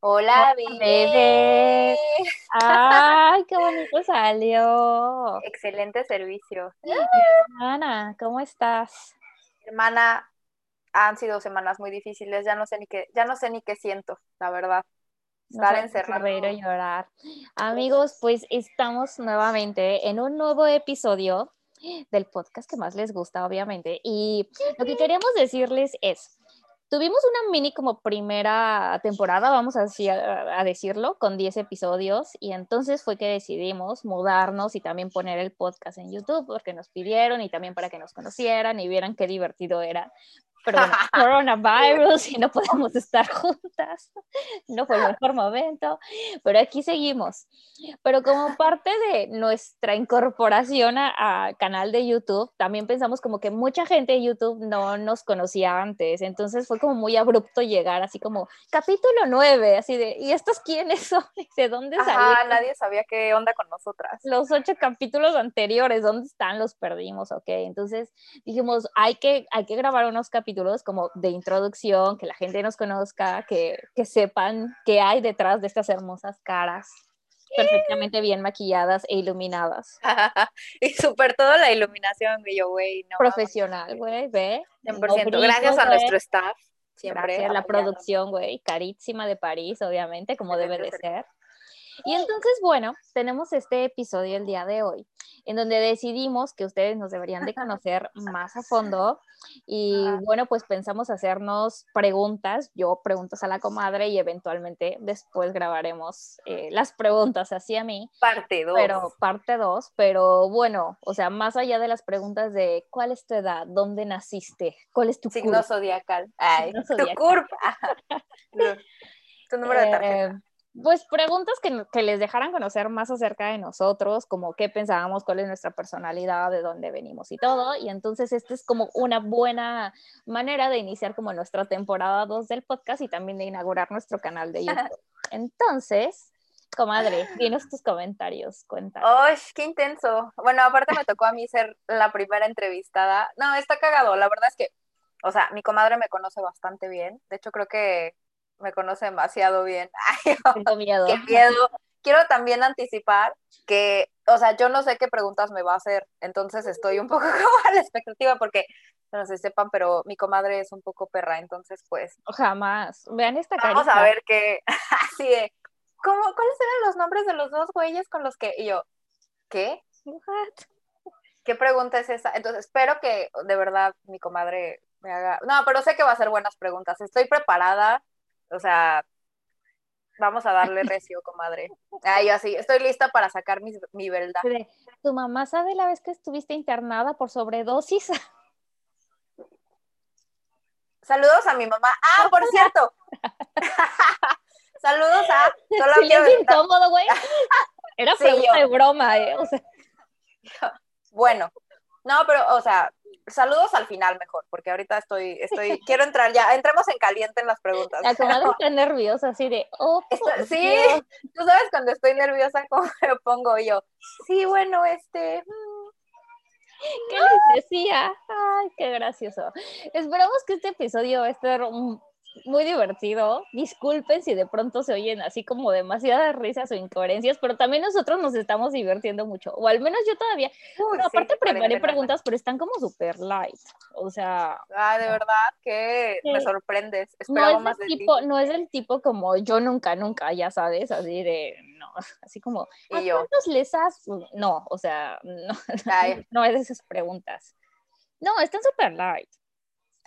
Hola, bebé. Ay, qué bonito salió. Excelente servicio. Hermana, ¿cómo estás? Hermana, han sido semanas muy difíciles, ya no sé ni qué, ya no sé ni qué siento, la verdad. Estar Nos encerrado. O llorar. Amigos, pues estamos nuevamente en un nuevo episodio del podcast que más les gusta, obviamente. Y lo que queríamos decirles es, tuvimos una mini como primera temporada, vamos así a, a decirlo, con 10 episodios y entonces fue que decidimos mudarnos y también poner el podcast en YouTube porque nos pidieron y también para que nos conocieran y vieran qué divertido era. Pero bueno, coronavirus y no podemos estar juntas, no fue el mejor momento, pero aquí seguimos. Pero como parte de nuestra incorporación a, a, canal de YouTube, también pensamos como que mucha gente de YouTube no nos conocía antes, entonces fue como muy abrupto llegar, así como capítulo 9, así de, ¿y estos quiénes son? ¿De dónde salieron? nadie sabía qué onda con nosotras. Los ocho capítulos anteriores, ¿dónde están? Los perdimos, ok. Entonces dijimos, hay que, hay que grabar unos capítulos como de introducción, que la gente nos conozca, que, que sepan qué hay detrás de estas hermosas caras perfectamente bien maquilladas e iluminadas. y súper toda la iluminación, yo, güey. No, Profesional, güey, ve. 100%. No brillo, Gracias a wey. nuestro staff. Siempre Gracias a la producción, güey, carísima de París, obviamente, como debe de ser. Y entonces, bueno, tenemos este episodio el día de hoy, en donde decidimos que ustedes nos deberían de conocer más a fondo y bueno, pues pensamos hacernos preguntas, yo preguntas a la comadre y eventualmente después grabaremos eh, las preguntas hacia mí. Parte 2. Pero parte 2, pero bueno, o sea, más allá de las preguntas de cuál es tu edad, dónde naciste, cuál es tu signo curva? zodiacal, Ay, Signo zodiacal. tu curva, tu número de tarjeta. Pues preguntas que, que, les dejaran conocer más acerca de nosotros, como qué pensábamos, cuál es nuestra personalidad, de dónde venimos y todo. Y entonces esta es como una buena manera de iniciar como nuestra temporada 2 del podcast y también de inaugurar nuestro canal de YouTube. Entonces, comadre, dinos tus comentarios, cuéntanos. ¡Ay, qué intenso! Bueno, aparte me tocó a mí ser la primera entrevistada. No, está cagado. La verdad es que, o sea, mi comadre me conoce bastante bien. De hecho, creo que me conoce demasiado bien. Ay, Tengo miedo. Qué miedo. Quiero también anticipar que, o sea, yo no sé qué preguntas me va a hacer, entonces estoy un poco como a la expectativa porque, no sé si sepan, pero mi comadre es un poco perra, entonces pues... Jamás. Vean esta Vamos carita. a ver qué, así de, ¿cómo, ¿cuáles eran los nombres de los dos güeyes con los que, y yo, ¿qué? What? ¿Qué pregunta es esa? Entonces, espero que de verdad mi comadre me haga... No, pero sé que va a ser buenas preguntas, estoy preparada, o sea, vamos a darle recio, comadre. Ay, yo así, estoy lista para sacar mi, mi verdad. ¿Tu mamá sabe la vez que estuviste internada por sobredosis? Saludos a mi mamá. Ah, por cierto. Saludos a. Solo es incómodo, güey. Era sí, pregunta yo. de broma, ¿eh? O sea. Bueno, no, pero, o sea, saludos al final mejor, porque ahorita estoy, estoy, quiero entrar ya, entremos en caliente en las preguntas. La comadre está nerviosa, así de, oh, Esto, sí, Dios. tú sabes cuando estoy nerviosa cómo me pongo yo. Sí, bueno, este. ¿Qué les decía? Ay, qué gracioso. Esperamos que este episodio va a estar muy divertido. Disculpen si de pronto se oyen así como demasiadas risas o incoherencias, pero también nosotros nos estamos divirtiendo mucho. O al menos yo todavía. Uy, bueno, aparte preparé preguntas, pero están como super light. O sea. Ah, de verdad que Sí. me sorprendes. No es, más del de tipo, ti. no es del tipo como yo nunca, nunca, ya sabes, así de, no, así como, ¿a Y yo. cuántos les has? No, o sea, no, Ay, no es de esas preguntas. No, están super light.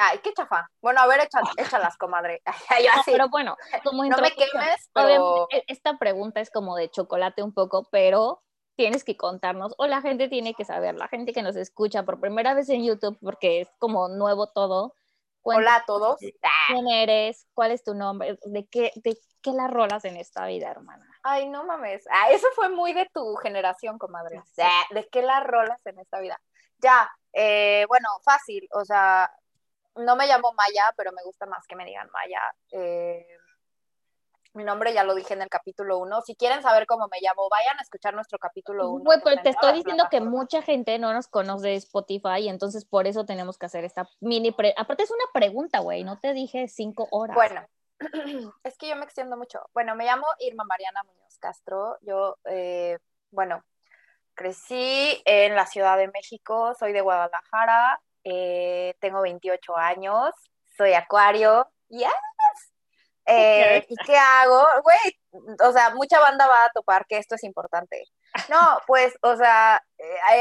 Ay, qué chafa. Bueno, a ver, échalas, échalas comadre. Ay, No, pero bueno, como No me quemes, pero. e- esta pregunta es como de chocolate un poco, pero tienes que contarnos, o la gente tiene que saber, la gente que nos escucha por primera vez en YouTube, porque es como nuevo todo. Hola a todos. ¿Quién eres? ¿Cuál es tu nombre? ¿De qué, de qué la rolas en esta vida, hermana? Ay, no mames. Ah, eso fue muy de tu generación, comadre. Sí. Ah, ¿De qué las rolas en esta vida? Ya, eh, bueno, fácil. O sea, no me llamo Maya, pero me gusta más que me digan Maya. Eh, mi nombre ya lo dije en el capítulo 1. Si quieren saber cómo me llamo, vayan a escuchar nuestro capítulo 1. Güey, pero te estoy diciendo que mucha gente no nos conoce de Spotify y entonces por eso tenemos que hacer esta mini... Pre Aparte es una pregunta, güey, no te dije cinco horas. Bueno, es que yo me extiendo mucho. Bueno, me llamo Irma Mariana Muñoz Castro. Yo, eh, bueno, crecí en la Ciudad de México, soy de Guadalajara, eh, tengo 28 años, soy acuario. Yes. Eh, ¿Y qué hago? Güey, o sea, mucha banda va a topar que esto es importante. No, pues, o sea,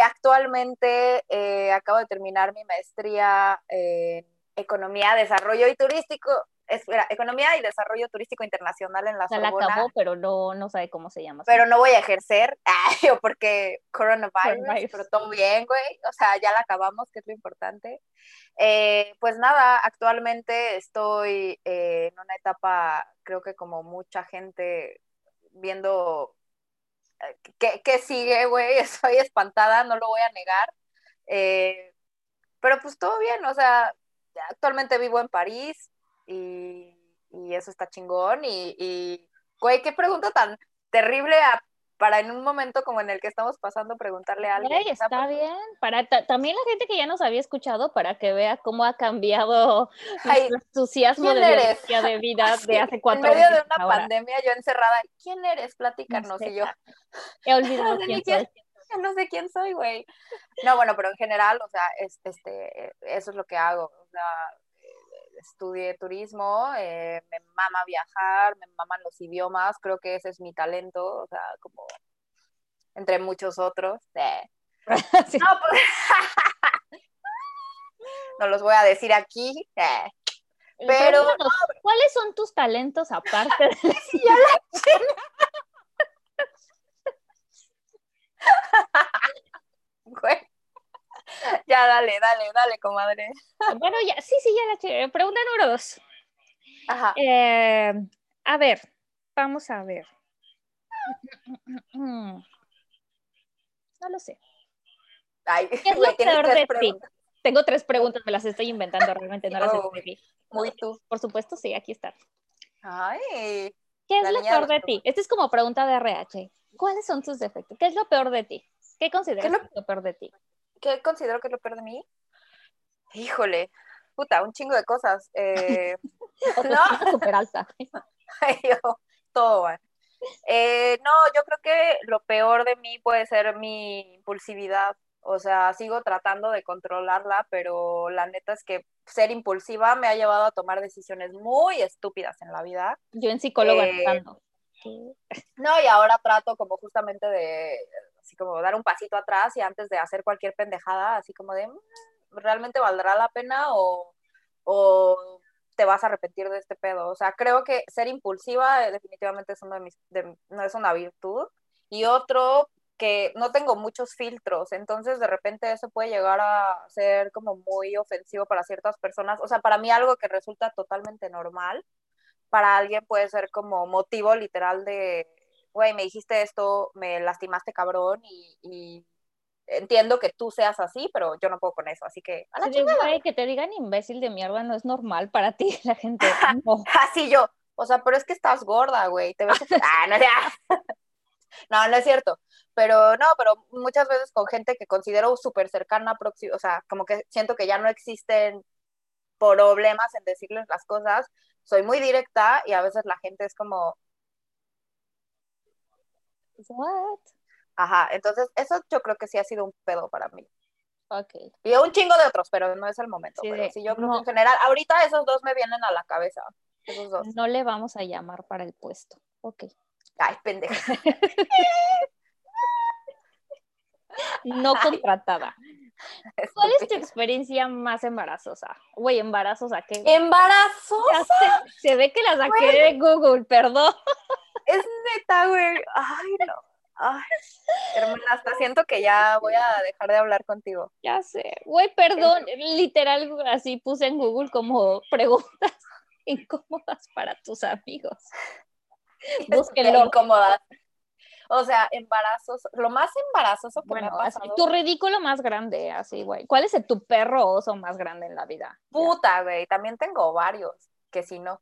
actualmente acabo de terminar mi maestría en Economía, Desarrollo y Turístico, espera, Economía y Desarrollo Turístico Internacional en la Se la acabó, pero no, no sabe cómo se llama. Pero no voy a ejercer, ay, porque coronavirus, pero todo bien, güey. O sea, ya la acabamos, que es lo importante. Eh, pues nada, actualmente estoy eh, en una etapa, creo que como mucha gente viendo eh, qué, qué sigue, güey. Estoy espantada, no lo voy a negar. pero pues todo bien, o sea, actualmente vivo en París, y, eso está chingón. Y, güey, qué pregunta tan terrible para en un momento como en el que estamos pasando preguntarle a alguien. está bien. Para también la gente que ya nos había escuchado para que vea cómo ha cambiado el entusiasmo de, de vida de hace cuatro años. En medio de una pandemia yo encerrada, ¿quién eres? Platícanos. y yo he olvidado quién soy. No sé quién soy, güey. No, bueno, pero en general, o sea, este, eso es lo que hago. O sea, estudié turismo, eh, me mama viajar, me maman los idiomas, creo que ese es mi talento, o sea, como entre muchos otros. Eh. No, pues, no los voy a decir aquí. Eh. Pero, ¿cuáles son tus talentos aparte de la ya, dale, dale, dale, comadre. Bueno, ya, sí, sí, ya la Pregunta número dos. Ajá. Eh, a ver, vamos a ver. No lo sé. Ay, ¿Qué es lo peor de ti? Tengo tres preguntas, me las estoy inventando, realmente no las oh, escribí. Muy tú. Por supuesto, sí, aquí está. Ay. ¿Qué es lo peor de ti? Esta es como pregunta de RH. ¿Cuáles son tus defectos? ¿Qué es lo peor de ti? ¿Qué consideras lo peor de ti? ¿Qué considero que es lo peor de mí? Híjole, puta, un chingo de cosas. Eh, no, súper alta. todo eh, no, yo creo que lo peor de mí puede ser mi impulsividad. O sea, sigo tratando de controlarla, pero la neta es que ser impulsiva me ha llevado a tomar decisiones muy estúpidas en la vida. Yo en psicólogo eh, No, y ahora trato como justamente de así como dar un pasito atrás y antes de hacer cualquier pendejada, así como de, mm, ¿realmente valdrá la pena o, te vas a arrepentir de este pedo? O sea, creo que ser impulsiva eh, definitivamente es uno de mis, no es una virtud. Y otro, que no tengo muchos filtros, entonces de repente eso puede llegar a ser como muy ofensivo para ciertas personas. O sea, para mí algo que resulta totalmente normal, para alguien puede ser como motivo literal de güey, me dijiste esto, me lastimaste cabrón y, entiendo que tú seas así, pero yo no puedo con eso, así que a que te digan imbécil de mierda no es normal para ti, la gente. No. así yo, o sea, pero es que estás gorda, güey, te ves... ah, no, no, no es cierto, pero no, pero muchas veces con gente que considero súper cercana, o sea, como que siento que ya no existen problemas en decirles las cosas, soy muy directa y a veces la gente es como, What? Ajá, entonces eso yo creo que sí ha sido un pedo para mí. Ok. Y un chingo de otros, pero no es el momento. Sí, pero sí, yo creo que en general, ahorita esos dos me vienen a la cabeza. Esos dos. No le vamos a llamar para el puesto. Ok. Ay, pendeja. no contratada. ¿Cuál es tu experiencia más embarazosa? Güey, embarazosa, ¿qué? ¿Embarazosa? Se, ve que la saqué de Google, perdón. Es neta, güey. Ay, no. Ay, hermana, hasta siento que ya voy a dejar de hablar contigo. Ya sé. Güey, perdón, literal, así puse en Google como preguntas incómodas para tus amigos. Búsquenlo. Incómodas. O sea, embarazos, lo más embarazoso que me ha pasado. tu ridículo más grande, así, güey. ¿Cuál es tu perro oso más grande en la vida? Puta, güey. También tengo varios, que si no.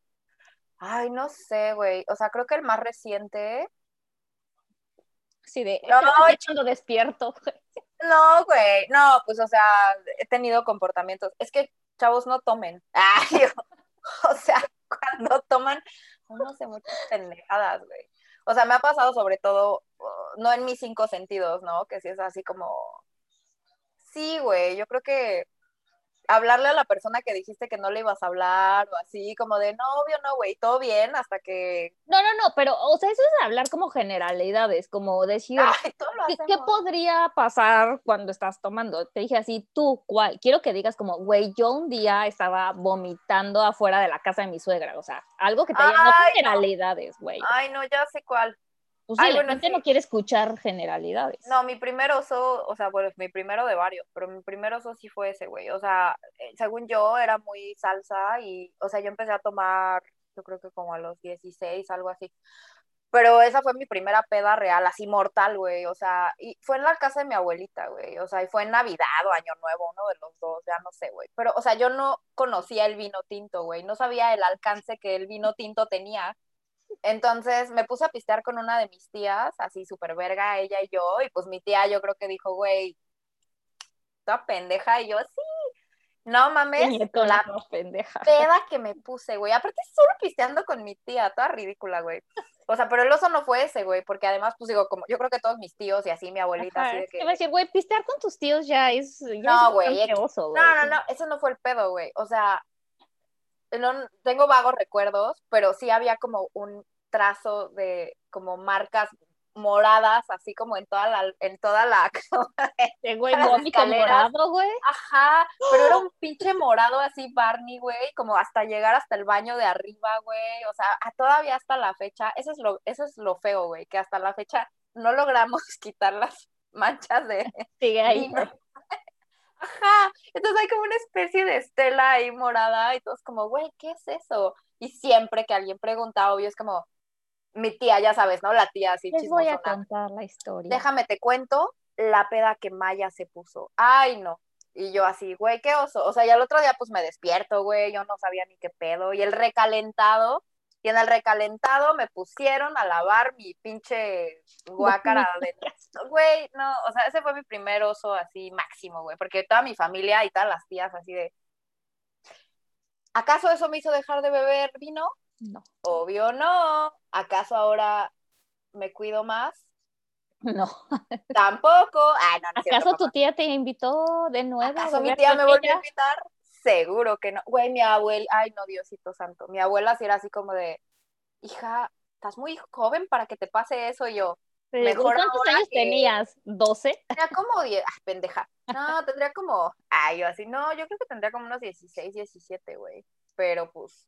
Ay, no sé, güey. O sea, creo que el más reciente. Sí, de. No, echando despierto. No, güey. No, pues, o sea, he tenido comportamientos. Es que, chavos, no tomen. Ay, o sea, cuando toman, uno se muchas pendejadas, güey. O sea, me ha pasado sobre todo, uh, no en mis cinco sentidos, ¿no? Que si es así como, sí, güey, yo creo que hablarle a la persona que dijiste que no le ibas a hablar o así, como de no, obvio no, güey, todo bien hasta que... No, no, no, pero, o sea, eso es hablar como generalidades, como decir, Ay, ¿qué, podría pasar cuando estás tomando? Te dije así, tú, ¿cuál? Quiero que digas como, güey, yo un día estaba vomitando afuera de la casa de mi suegra, o sea, algo que te diga, no. generalidades, güey. Ay, no, ya sé cuál. Pues sí, ay, la bueno, gente sí. no quiere escuchar generalidades. No, mi primer oso, o sea, bueno, mi primero de varios, pero mi primer oso sí fue ese, güey. O sea, eh, según yo era muy salsa y, o sea, yo empecé a tomar, yo creo que como a los 16, algo así. Pero esa fue mi primera peda real, así mortal, güey. O sea, y fue en la casa de mi abuelita, güey. O sea, y fue en Navidad o Año Nuevo, uno de los dos, ya no sé, güey. Pero, o sea, yo no conocía el vino tinto, güey. No sabía el alcance que el vino tinto tenía. Entonces me puse a pistear con una de mis tías, así súper verga, ella y yo, y pues mi tía yo creo que dijo, güey, toda pendeja, y yo, sí, no mames, Puñetona, la toda pendeja. peda que me puse, güey, aparte solo pisteando con mi tía, toda ridícula, güey. O sea, pero el oso no fue ese, güey, porque además, pues digo, como yo creo que todos mis tíos y así mi abuelita, Ajá, así de que... que iba a decir, güey, pistear con tus tíos ya es. Ya No, güey. No, no, no, ese no fue el pedo, güey. O sea, no, tengo vagos recuerdos, pero sí había como un trazo de como marcas moradas, así como en toda la, en toda la, Este güey, morado, güey. ajá, pero era un pinche morado así Barney, güey, como hasta llegar hasta el baño de arriba, güey, o sea, todavía hasta la fecha, eso es lo, eso es lo feo, güey, que hasta la fecha no logramos quitar las manchas de, Sigue ahí. vino. Ajá, entonces hay como una especie de estela ahí morada y todos como, güey, ¿qué es eso? Y siempre que alguien pregunta, obvio, es como, mi tía, ya sabes, ¿no? La tía así Les voy a contar la historia. Déjame te cuento la peda que Maya se puso. Ay, no. Y yo así, güey, qué oso. O sea, ya el otro día pues me despierto, güey, yo no sabía ni qué pedo. Y el recalentado, y en el recalentado me pusieron a lavar mi pinche guácara de... Güey, no, o sea, ese fue mi primer oso así máximo, güey, porque toda mi familia y todas las tías así de... ¿Acaso eso me hizo dejar de beber vino? No, Obvio no. ¿Acaso ahora me cuido más? no. Tampoco. Ay, no, no es cierto, ¿Acaso tu tía te invitó de nuevo? ¿Acaso mi tía me volvió a invitar? Seguro que no. Güey, mi abuela, ay, no, Diosito santo. Mi abuela sí era así como de, hija, estás muy joven para que te pase eso. Y yo, Mejor ¿Cuántos años que- tenías? ¿12? tenía como 10, ah, pendeja. No, tendría como, ay, yo así, no, yo creo que tendría como unos 16, 17, güey. Pero pues,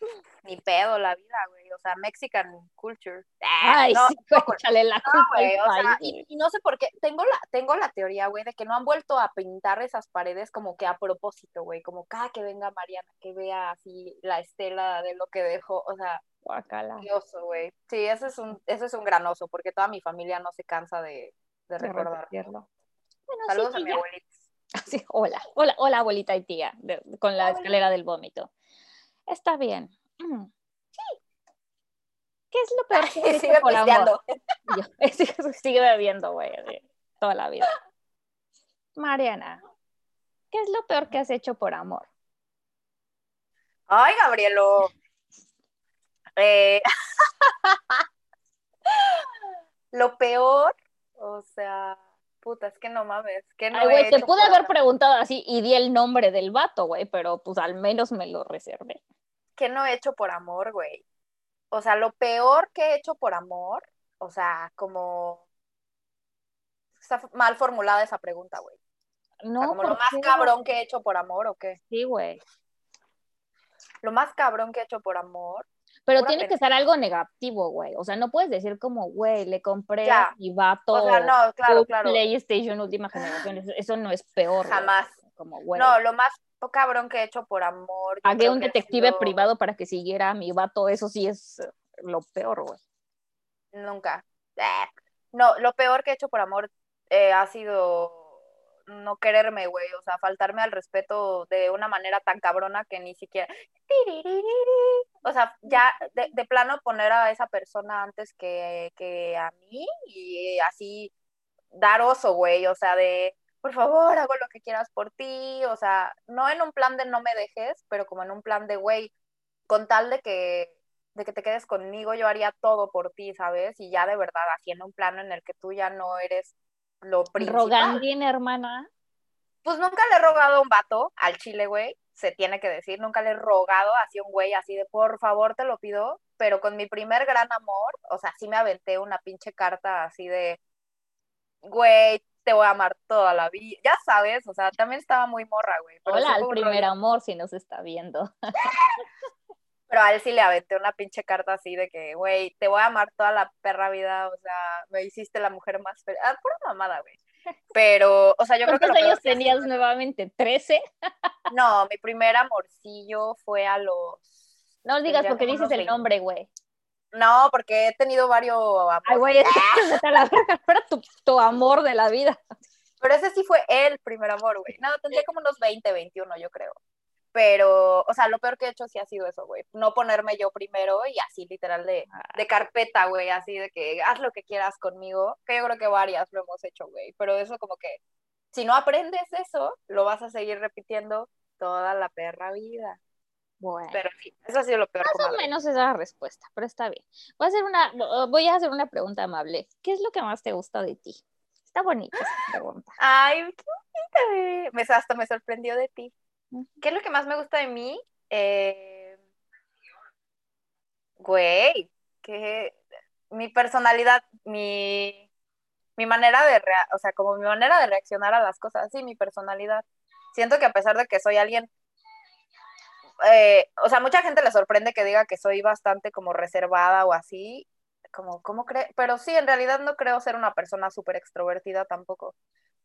ni pedo la vida, güey. O sea, Mexican culture. Ah, Ay, no, sí, güey, no, échale la No, culpa güey, o sea, y, no sé por qué, tengo la, tengo la teoría, güey, de que no han vuelto a pintar esas paredes como que a propósito, güey, como cada que venga Mariana, que vea así la estela de lo que dejó, o sea, qué oso, güey. Sí, ese es un, ese es un gran oso, porque toda mi familia no se cansa de, de de recordar. repetirlo. Bueno, Saludos sí, a mi abuelita. Sí, hola, hola, hola, abuelita y tía, de- con la Hola. escalera del vómito. Está bien. Mm. Sí. ¿Qué es lo peor que has hecho Sigue por amor? Yo, sigue, sigue bebiendo, güey, toda la vida. Mariana, ¿qué es lo peor que has hecho por amor? Ay, Gabrielo. Eh, lo peor, o sea, puta, es que no mames, que no Ay, he güey, te pude por haber preguntado así y di el nombre del vato, güey, pero pues al menos me lo reservé. ¿Qué no he hecho por amor, güey? O sea, lo peor que he hecho por amor, o sea, como... Está mal formulada esa pregunta, güey. O No, sea, como lo ¿por más qué, cabrón güey? que he hecho por amor, ¿o qué? Sí, güey. Lo más cabrón que he hecho por amor. Pero tiene que ser algo negativo, güey. O sea, no puedes decir como, güey, le compré a mi vato O sea, no, claro, claro. PlayStation última generación. Eso, no es peor. güey. Jamás. Como, güey, No, lo más cabrón que he hecho por amor. creo un detective sido- privado para que siguiera a mi vato. Eso sí es eh, lo peor, güey. Nunca. Eh, No, lo peor que he hecho por amor eh, ha sido no quererme, güey. O sea, faltarme al respeto de una manera tan cabrona que ni siquiera. O sea, ya de, de plano poner a esa persona antes que, que a mí y así dar oso, güey. O sea, de por favor, hago lo que quieras por ti. O sea, no en un plan de no me dejes, pero como en un plan de, güey, con tal de que, de que te quedes conmigo, yo haría todo por ti, ¿sabes? Y ya de verdad, haciendo un plano en el que tú ya no eres lo principal. Rogandín, hermana. Pues nunca le he rogado a un vato al chile, güey, se tiene que decir, nunca le he rogado así a un güey así de por favor te lo pido, pero con mi primer gran amor, o sea, sí me aventé una pinche carta así de, güey, te voy a amar toda la vida, ya sabes, o sea, también estaba muy morra, güey. Hola, al primer amor si nos está viendo. pero a él sí le aventé una pinche carta así de que, güey, te voy a amar toda la perra vida, o sea, me hiciste la mujer más feliz. Ah, pura mamada, güey. Pero, o sea, yo creo que... ¿Cuántos años tenías nuevamente? ¿13? no, mi primer amorcillo fue a los... No digas porque dices el nombre, güey. No, porque he tenido varios amores. Ay, güey, era tu, tu, amor de la vida. Pero ese sí fue el primer amor, güey. No, tendría como unos 20, 21, yo creo. Pero, o sea, lo peor que he hecho sí ha sido eso, güey. No ponerme yo primero y así, literal, de, ah. de carpeta, güey. Así de que haz lo que quieras conmigo. Que yo creo que varias lo hemos hecho, güey. Pero eso como que, si no aprendes eso, lo vas a seguir repitiendo toda la perra vida. Bueno. Pero sí, eso ha sido lo peor. Más o menos esa es la respuesta, pero está bien. Voy a, hacer una, voy a hacer una pregunta amable. ¿Qué es lo que más te gusta de ti? Está bonita esa pregunta. Ay, qué bonita. Me, hasta me sorprendió de ti. ¿Qué es lo que más me gusta de mí? Eh, güey, que mi personalidad, mi, mi manera de, o sea, como mi manera de reaccionar a las cosas, sí, mi personalidad. Siento que a pesar de que soy alguien eh, o sea, mucha gente le sorprende que diga que soy bastante como reservada o así, como, ¿cómo cree? Pero sí, en realidad no creo ser una persona súper extrovertida tampoco,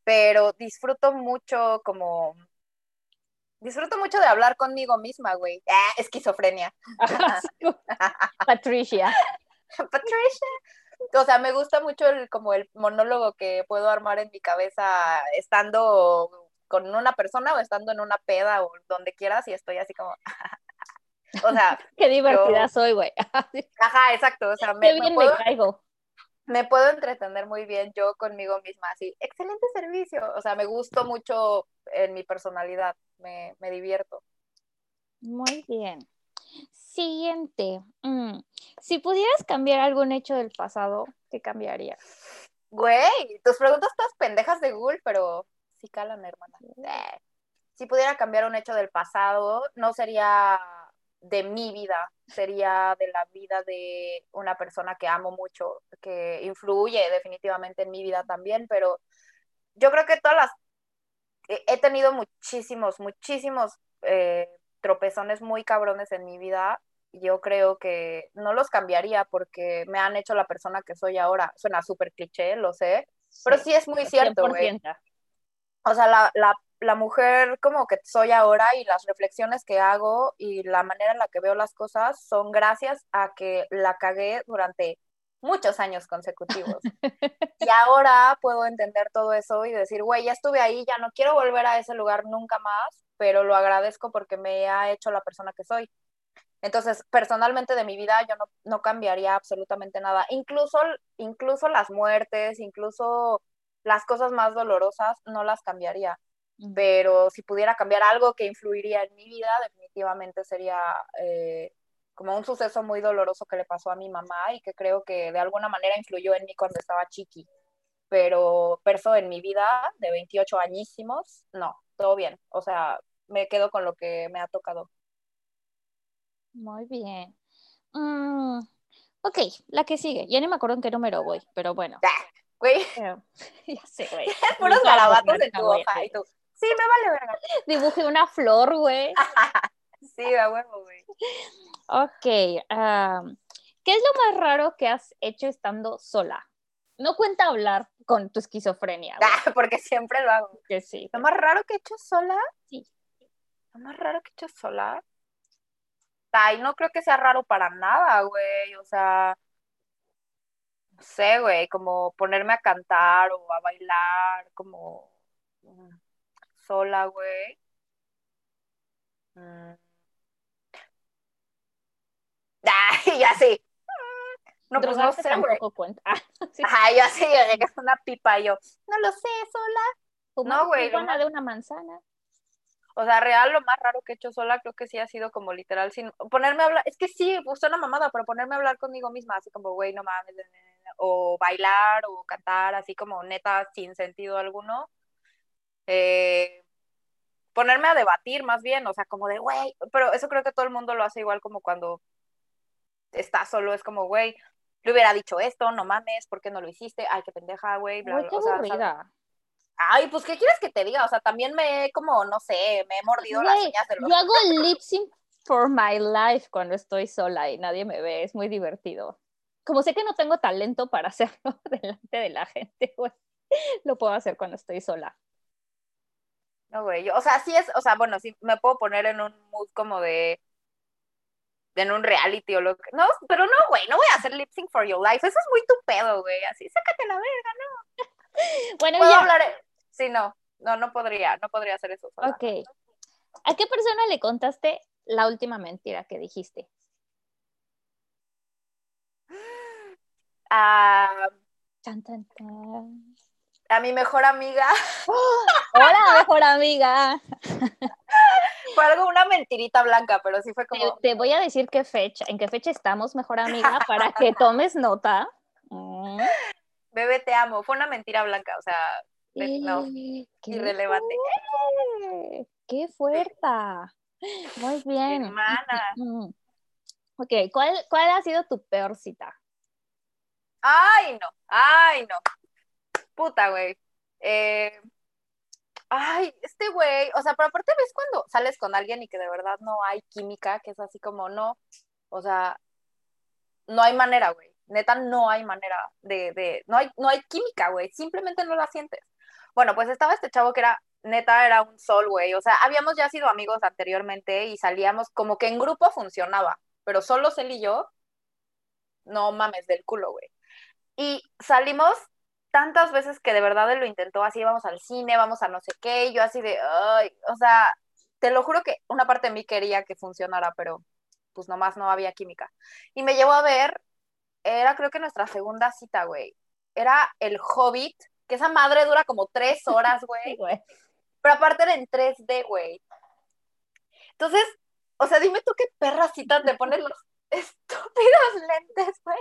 pero disfruto mucho como, disfruto mucho de hablar conmigo misma, güey. Ah, esquizofrenia. Patricia. Patricia. O sea, me gusta mucho el, como el monólogo que puedo armar en mi cabeza estando con una persona o estando en una peda o donde quieras y estoy así como... o sea... Qué divertida soy, güey. Ajá, exacto. O sea, me, me, puedo, me puedo entretener muy bien yo conmigo misma, así, excelente servicio. O sea, me gusto mucho en mi personalidad, me, me divierto. Muy bien. Siguiente. Mm, si pudieras cambiar algún hecho del pasado, ¿qué cambiaría? Güey, tus preguntas estás pendejas de Google, pero sí calan, hermana. Eh, si pudiera cambiar un hecho del pasado, no sería de mi vida, sería de la vida de una persona que amo mucho, que influye definitivamente en mi vida también, pero yo creo que todas las... He tenido muchísimos, muchísimos eh, tropezones muy cabrones en mi vida. Yo creo que no los cambiaría porque me han hecho la persona que soy ahora. Suena súper cliché, lo sé, pero sí es muy cierto, güey o sea, la, la, la, mujer como que soy ahora y las reflexiones que hago y la manera en la que veo las cosas son gracias a que la cagué durante muchos años consecutivos. y ahora puedo entender todo eso y decir, güey, ya estuve ahí, ya no quiero volver a ese lugar nunca más, pero lo agradezco porque me ha hecho la persona que soy. Entonces, personalmente de mi vida yo no, no cambiaría absolutamente nada, incluso, incluso las muertes, incluso las cosas más dolorosas no las cambiaría, pero si pudiera cambiar algo que influiría en mi vida, definitivamente sería eh, como un suceso muy doloroso que le pasó a mi mamá y que creo que de alguna manera influyó en mí cuando estaba chiqui. Pero perso en mi vida de 28 añísimos, no, todo bien. O sea, me quedo con lo que me ha tocado. Muy bien. Mm, ok, la que sigue. Ya no me acuerdo en qué número voy, pero bueno. Güey. ya sé, güey. Puros garabatos en tu hoja y tú. Sí, me vale verga. Dibujé una flor, güey. sí, a huevo, güey. Ok. ¿Qué es lo más raro que has hecho estando sola? No cuenta hablar con tu esquizofrenia. Ah, porque siempre lo hago. Que sí. ¿Lo más raro que he hecho sola? Sí. ¿Lo más raro que he hecho sola? Ay, no creo que sea raro para nada, güey. O sea, sé, güey, como ponerme a cantar o a bailar, como mm, sola, güey. Mm. Ay, ya sí. No, pues no sé, güey. cuenta. Ajá, yo así, una pipa yo. No lo sé, sola. No, güey. Una de una manzana. O sea, real, lo más raro que he hecho sola creo que sí ha sido como literal, sin ponerme a hablar, es que sí, pues una mamada, pero ponerme a hablar conmigo misma, así como, güey, no mames, o bailar o cantar, así como neta, sin sentido alguno. Eh, ponerme a debatir más bien, o sea, como de, güey, pero eso creo que todo el mundo lo hace igual como cuando está solo, es como, güey, le hubiera dicho esto, no mames, ¿por qué no lo hiciste? Ay, qué pendeja, güey, bla, bla, o Ay, pues, ¿qué quieres que te diga? O sea, también me he como, no sé, me he mordido las uñas de los... Yo hago lip sync for my life cuando estoy sola y nadie me ve, es muy divertido. Como sé que no tengo talento para hacerlo delante de la gente, güey, lo puedo hacer cuando estoy sola. No, güey, yo, o sea, sí es, o sea, bueno, sí me puedo poner en un mood como de, en un reality o lo que, no, pero no, güey, no voy a hacer lip sync for your life, eso es muy tu pedo, güey, así, sácate la verga, no. Bueno, ¿Puedo ya. hablar, Sí, no, no, no podría, no podría hacer eso. Ok. ¿A qué persona le contaste la última mentira que dijiste? A, a mi mejor amiga. Hola, mejor amiga. fue algo, una mentirita blanca, pero sí fue como. Te, voy a decir qué fecha, en qué fecha estamos, mejor amiga, para que tomes nota. Mm. Bebé, te amo. Fue una mentira blanca, o sea, no, qué irrelevante. ¡Qué fuerte! Muy bien. Hermana. Ok, ¿cuál, ¿cuál ha sido tu peor cita? Ay, no, ay, no. Puta, güey. Eh, ay, este güey, o sea, pero aparte ves cuando sales con alguien y que de verdad no hay química, que es así como no, o sea, no hay manera, güey. Neta, no hay manera de, de no hay, no hay química, güey. Simplemente no la sientes. Bueno, pues estaba este chavo que era, neta, era un sol, güey. O sea, habíamos ya sido amigos anteriormente y salíamos como que en grupo funcionaba, pero solo él y yo, no mames del culo, güey. Y salimos tantas veces que de verdad él lo intentó, así vamos al cine, vamos a no sé qué, y yo así de, ay, o sea, te lo juro que una parte de mí quería que funcionara, pero pues nomás no había química. Y me llevó a ver, era creo que nuestra segunda cita, güey. Era El Hobbit que esa madre dura como tres horas, güey. Pero aparte era en 3D, güey. Entonces, o sea, dime tú qué perracitas te pones los estúpidos lentes, güey.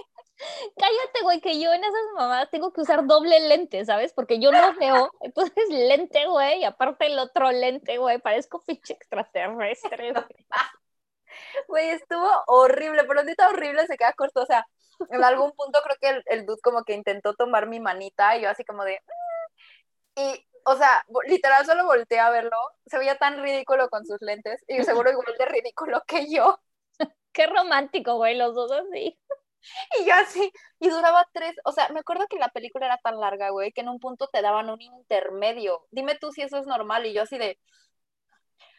Cállate, güey, que yo en esas mamadas tengo que usar doble lente, ¿sabes? Porque yo no veo, entonces lente, güey, y aparte el otro lente, güey, parezco pinche extraterrestre, güey. estuvo horrible, pero ahorita horrible se queda corto, o sea, en algún punto creo que el, el, dude como que intentó tomar mi manita y yo así como de... Mm", y, o sea, literal solo volteé a verlo, se veía tan ridículo con sus lentes y seguro igual de ridículo que yo. Qué romántico, güey, los dos así. Y yo así, y duraba tres, o sea, me acuerdo que la película era tan larga, güey, que en un punto te daban un intermedio. Dime tú si eso es normal y yo así de,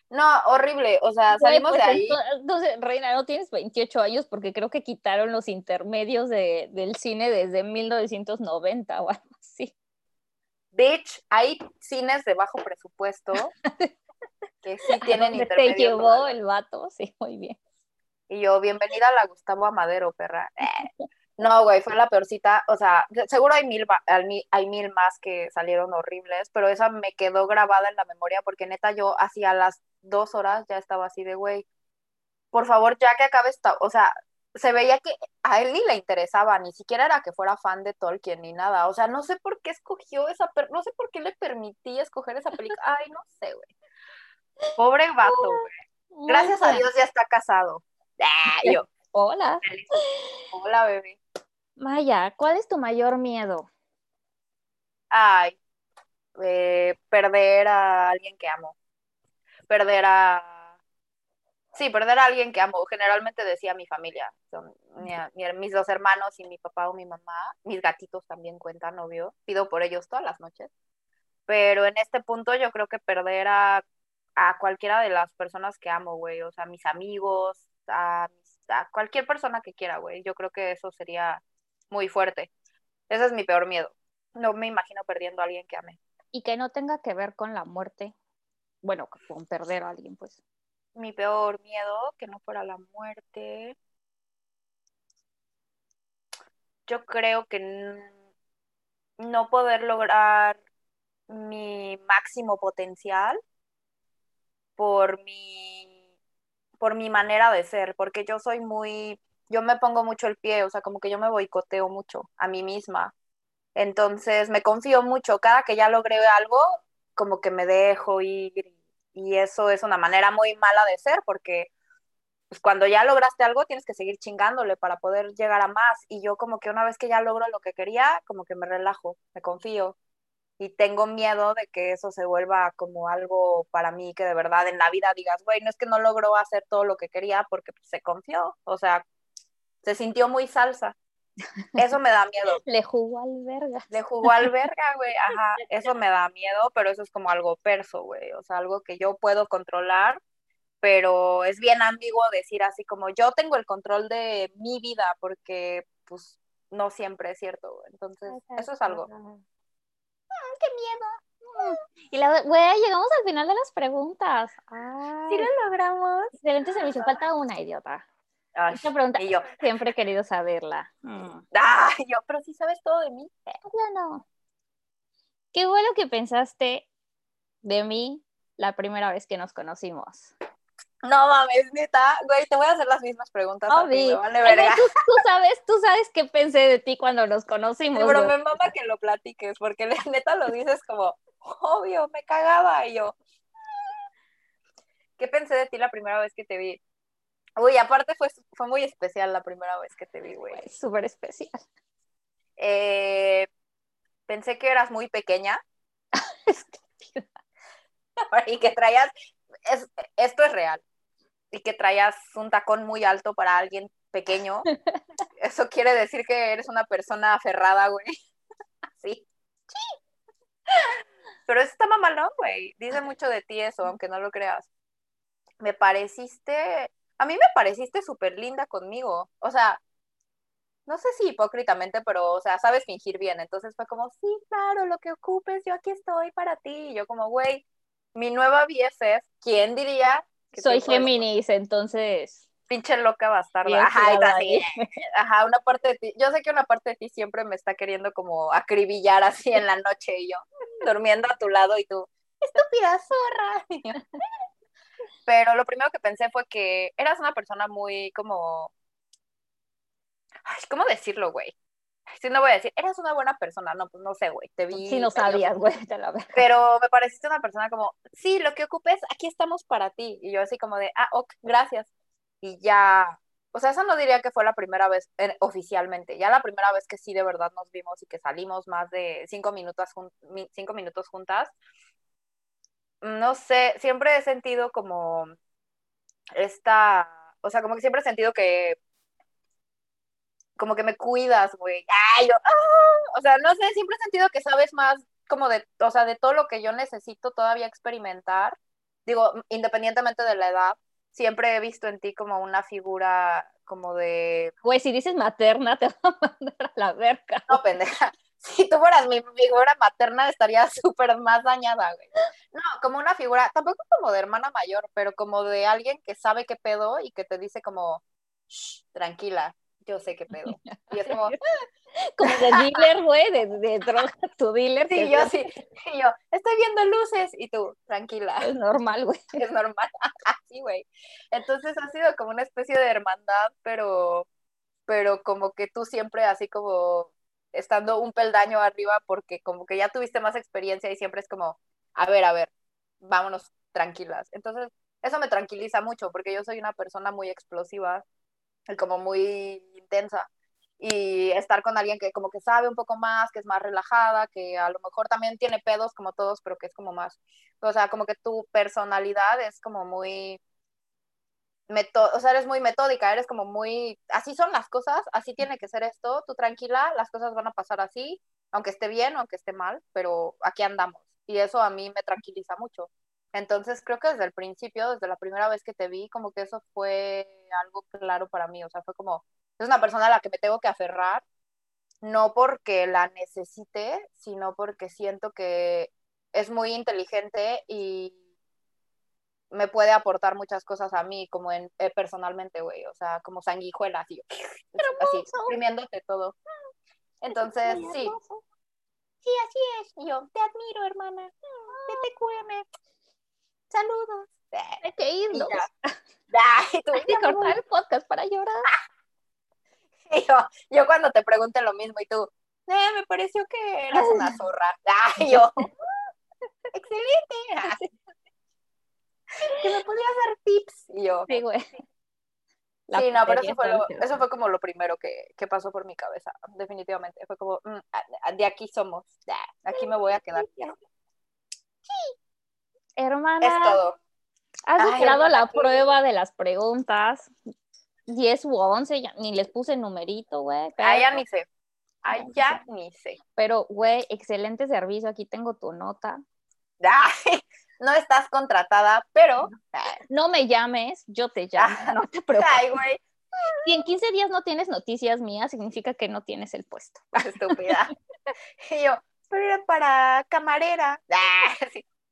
no, horrible, o sea, salimos de pues, ahí. Entonces, Reina, no tienes 28 años porque creo que quitaron los intermedios de, del cine desde 1990 o algo así. Bitch, hay cines de bajo presupuesto que sí tienen intermedios. Te llevó el vato, sí, muy bien. Y yo, bienvenida a la Gustavo Amadero, perra. Eh. No, güey, fue la peorcita. O sea, seguro hay mil, hay mil más que salieron horribles, pero esa me quedó grabada en la memoria porque neta yo hacía las dos horas ya estaba así de, güey, por favor, ya que acabe esta, o sea, se veía que a él ni le interesaba, ni siquiera era que fuera fan de Tolkien ni nada, o sea, no sé por qué escogió esa, no sé por qué le permití escoger esa película, ay, no sé, güey. Pobre vato, güey. Gracias a Dios ya está casado. Ah, yo. Hola. Hola, bebé. Maya, ¿cuál es tu mayor miedo? Ay, eh, perder a alguien que amo. Perder a... Sí, perder a alguien que amo. Generalmente decía mi familia. Son mis dos hermanos y mi papá o mi mamá. Mis gatitos también cuentan, obvio. Pido por ellos todas las noches. Pero en este punto yo creo que perder a, a cualquiera de las personas que amo, güey. O sea, mis amigos, a, a cualquier persona que quiera, güey. Yo creo que eso sería muy fuerte. Ese es mi peor miedo. No me imagino perdiendo a alguien que ame. Y que no tenga que ver con la muerte. Bueno, con perder a alguien, pues. Mi peor miedo, que no fuera la muerte. Yo creo que no poder lograr mi máximo potencial por mi, por mi manera de ser, porque yo soy muy, yo me pongo mucho el pie, o sea, como que yo me boicoteo mucho a mí misma. Entonces me confío mucho, cada que ya logré algo, como que me dejo ir y eso es una manera muy mala de ser porque pues, cuando ya lograste algo tienes que seguir chingándole para poder llegar a más y yo como que una vez que ya logro lo que quería, como que me relajo, me confío y tengo miedo de que eso se vuelva como algo para mí que de verdad en la vida digas, güey, no es que no logró hacer todo lo que quería porque pues, se confió, o sea, se sintió muy salsa. Eso me da miedo. Le jugó al verga. Le jugó al verga, güey. Ajá, eso me da miedo, pero eso es como algo perso, güey. O sea, algo que yo puedo controlar, pero es bien ambiguo decir así como yo tengo el control de mi vida, porque pues no siempre es cierto. Entonces, eso es algo. Ah, ¡Qué miedo! Y la güey, llegamos al final de las preguntas. Sí lo logramos. Excelente se me hizo falta una idiota. Esta pregunta, y yo siempre he querido saberla. Mm. Ah, yo, pero sí sabes todo de mí. Yo no. ¿Qué fue lo que pensaste de mí la primera vez que nos conocimos? No mames, neta, güey, te voy a hacer las mismas preguntas. A ti, vale verga. Tú, tú, sabes, tú sabes qué pensé de ti cuando nos conocimos. pero me mama que lo platiques, porque neta lo dices como, obvio, me cagaba. Y yo, ¿qué pensé de ti la primera vez que te vi? Uy, aparte fue, fue muy especial la primera vez que te vi, güey. Súper especial. Eh, pensé que eras muy pequeña. y que traías, esto es real, y que traías un tacón muy alto para alguien pequeño. Eso quiere decir que eres una persona aferrada, güey. Así. Pero eso está mamalón, güey. Dice mucho de ti eso, aunque no lo creas. Me pareciste a mí me pareciste súper linda conmigo. O sea, no sé si hipócritamente, pero, o sea, sabes fingir bien. Entonces fue como, sí, claro, lo que ocupes, yo aquí estoy para ti. Y yo como, güey, mi nueva BFF, ¿quién diría? Que Soy Géminis, entonces... Pinche loca bastarda. Ajá, y Ajá, una parte de ti. Yo sé que una parte de ti siempre me está queriendo como acribillar así en la noche y yo durmiendo a tu lado y tú, estúpida zorra. Pero lo primero que pensé fue que eras una persona muy como... Ay, ¿cómo decirlo, güey? Si no voy a decir, eras una buena persona, no, pues no sé, güey, te vi. Sí, no sabías, güey, te la veo. Pero me pareciste una persona como, sí, lo que ocupes, aquí estamos para ti. Y yo así como de, ah, ok, gracias. Y ya, o sea, eso no diría que fue la primera vez oficialmente, ya la primera vez que sí de verdad nos vimos y que salimos más de cinco minutos, cinco minutos juntas, no sé, siempre he sentido como esta, o sea, como que siempre he sentido que como que me cuidas, güey. Ay, yo, ¡ah! o sea, no sé, siempre he sentido que sabes más como de, o sea, de todo lo que yo necesito todavía experimentar. Digo, independientemente de la edad, siempre he visto en ti como una figura como de... Güey, si dices materna, te va a mandar a la verga. No, pendeja si tú fueras mi figura materna estaría súper más dañada, güey. No, como una figura, tampoco como de hermana mayor, pero como de alguien que sabe qué pedo y que te dice como, Shh, tranquila, yo sé qué pedo. Y es como... como de dealer, güey, de, de, droga, tu dealer. Sí, yo sí. Y yo, estoy viendo luces y tú, tranquila. Es normal, güey. Es normal. sí, güey. Entonces ha sido como una especie de hermandad, pero, pero como que tú siempre así como estando un peldaño arriba porque como que ya tuviste más experiencia y siempre es como, a ver, a ver, vámonos tranquilas. Entonces, eso me tranquiliza mucho porque yo soy una persona muy explosiva como muy intensa. Y estar con alguien que como que sabe un poco más, que es más relajada, que a lo mejor también tiene pedos como todos, pero que es como más, o sea, como que tu personalidad es como muy o sea, eres muy metódica, eres como muy, así son las cosas, así tiene que ser esto, tú tranquila, las cosas van a pasar así, aunque esté bien aunque esté mal, pero aquí andamos. Y eso a mí me tranquiliza mucho. Entonces creo que desde el principio, desde la primera vez que te vi, como que eso fue algo claro para mí, o sea, fue como, es una persona a la que me tengo que aferrar, no porque la necesite, sino porque siento que es muy inteligente y me puede aportar muchas cosas a mí, como en eh, personalmente, güey, o sea, como sanguijuela, así, así, exprimiéndote todo. Entonces, sí. Sí, así es. yo, te admiro, hermana. Vete, cueme. Saludos. Hay que irnos. Hay que cortar el podcast para llorar. Y yo, yo cuando te pregunté lo mismo y tú, eh, me pareció que eras una zorra. Ay, yo, excelente. que me podías dar tips. Y yo, sí, güey. sí, no, pero eso fue, lo, eso fue como lo primero que, que, pasó por mi cabeza, definitivamente. Fue como, mm, de aquí somos, aquí me voy a quedar. Sí. Hermana. Es todo. Has superado la prueba de las preguntas. 10 u 11, ya, ni les puse numerito, güey. Ah, ya ni sé. Ah, ya ni sé. Pero, güey, excelente servicio. Aquí tengo tu nota. Ay, no estás contratada, pero. No me llames, yo te llamo. no te preocupes. Ay, güey. Si en 15 días no tienes noticias mías, significa que no tienes el puesto. Estúpida. y yo, pero era para camarera.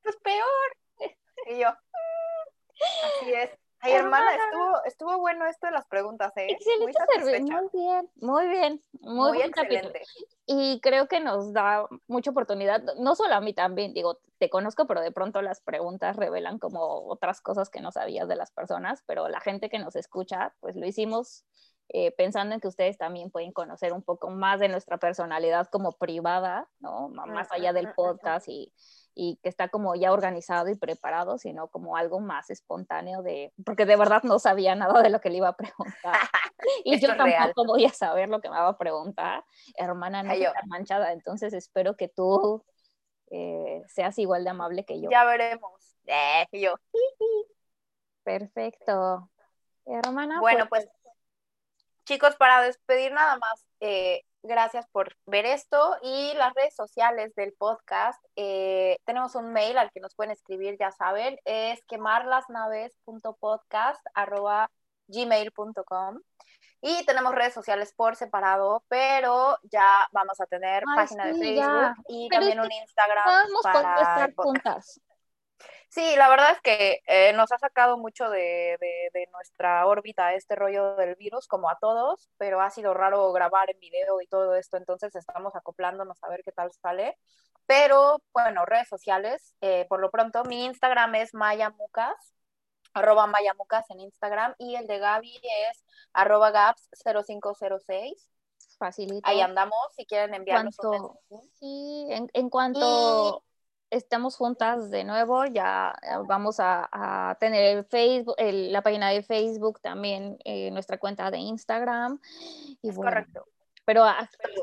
Pues peor. Y yo, así es. Ay, hermana, estuvo, estuvo bueno esto de las preguntas, ¿eh? Excelente muy, muy bien, muy bien, muy, muy excelente. Y creo que nos da mucha oportunidad, no solo a mí también, digo, te conozco, pero de pronto las preguntas revelan como otras cosas que no sabías de las personas, pero la gente que nos escucha, pues lo hicimos eh, pensando en que ustedes también pueden conocer un poco más de nuestra personalidad como privada, ¿no? Más allá del podcast y y que está como ya organizado y preparado, sino como algo más espontáneo de, porque de verdad no sabía nada de lo que le iba a preguntar. y yo tampoco voy a saber lo que me va a preguntar. Hermana, no está manchada, entonces espero que tú eh, seas igual de amable que yo. Ya veremos. Eh, yo. Perfecto. Hermana. Bueno, pues, pues chicos, para despedir nada más, eh, gracias por ver esto y las redes sociales del podcast. Eh, tenemos un mail al que nos pueden escribir, ya saben, es quemarlasnaves.podcast.gmail.com y tenemos redes sociales por separado, pero ya vamos a tener página de Facebook y también un Instagram. para estar juntas. Sí, la verdad es que eh, nos ha sacado mucho de, de, nuestra órbita este rollo del virus, como a todos, pero ha sido raro grabar en video y todo esto, entonces estamos acoplándonos a ver qué tal sale. Pero bueno, redes sociales, eh, por lo pronto, mi Instagram es mayamucas, arroba mayamucas en Instagram, y el de Gaby es arroba gaps0506. Facilito. Ahí andamos, si quieren enviarnos Sí, en, en cuanto estamos juntas de nuevo, ya eh, vamos a, tener el Facebook, la página de Facebook, también eh, nuestra cuenta de Instagram. Y correcto. Pero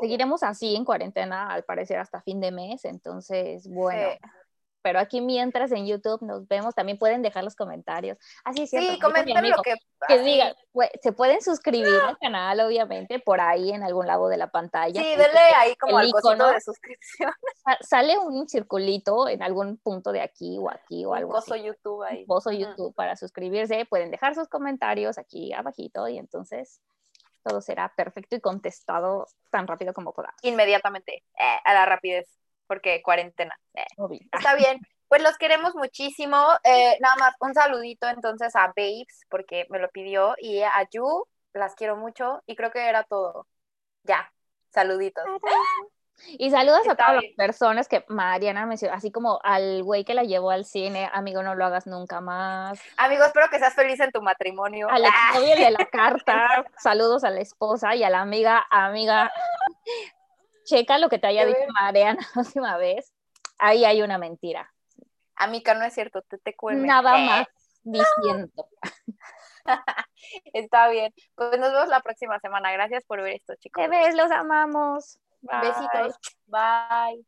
seguiremos así en cuarentena, al parecer hasta fin de mes, entonces, bueno pero aquí mientras en YouTube nos vemos, también pueden dejar los comentarios. Así sí, sí comenten lo que... Que digan, se pueden suscribir al canal, obviamente, por ahí en algún lado de la pantalla. Sí, denle ahí como el icono de suscripción. Sale un circulito en algún punto de aquí o aquí o algo pozo YouTube ahí. Pozo YouTube para suscribirse. Pueden dejar sus comentarios aquí abajito y entonces todo será perfecto y contestado tan rápido como podamos. Inmediatamente, eh, a la rapidez porque cuarentena. Eh, está bien. Pues los queremos muchísimo. Eh, nada más un saludito entonces a Babes, porque me lo pidió, y a Yu, las quiero mucho, y creo que era todo. Ya, saluditos. Y saludos a todas las personas que Mariana mencionó, así como al güey que la llevó al cine, amigo, no lo hagas nunca más. Amigo, espero que seas feliz en tu matrimonio. Al exnovio de la carta, saludos a la esposa y a la amiga, amiga, checa lo que te haya dicho Mariana la última vez. Ahí hay una mentira. Amiga, no es cierto, te te Nada eh. más diciendo. Está bien. Pues nos vemos la próxima semana. Gracias por ver esto, chicos. Te ves, los amamos. Besitos. Bye.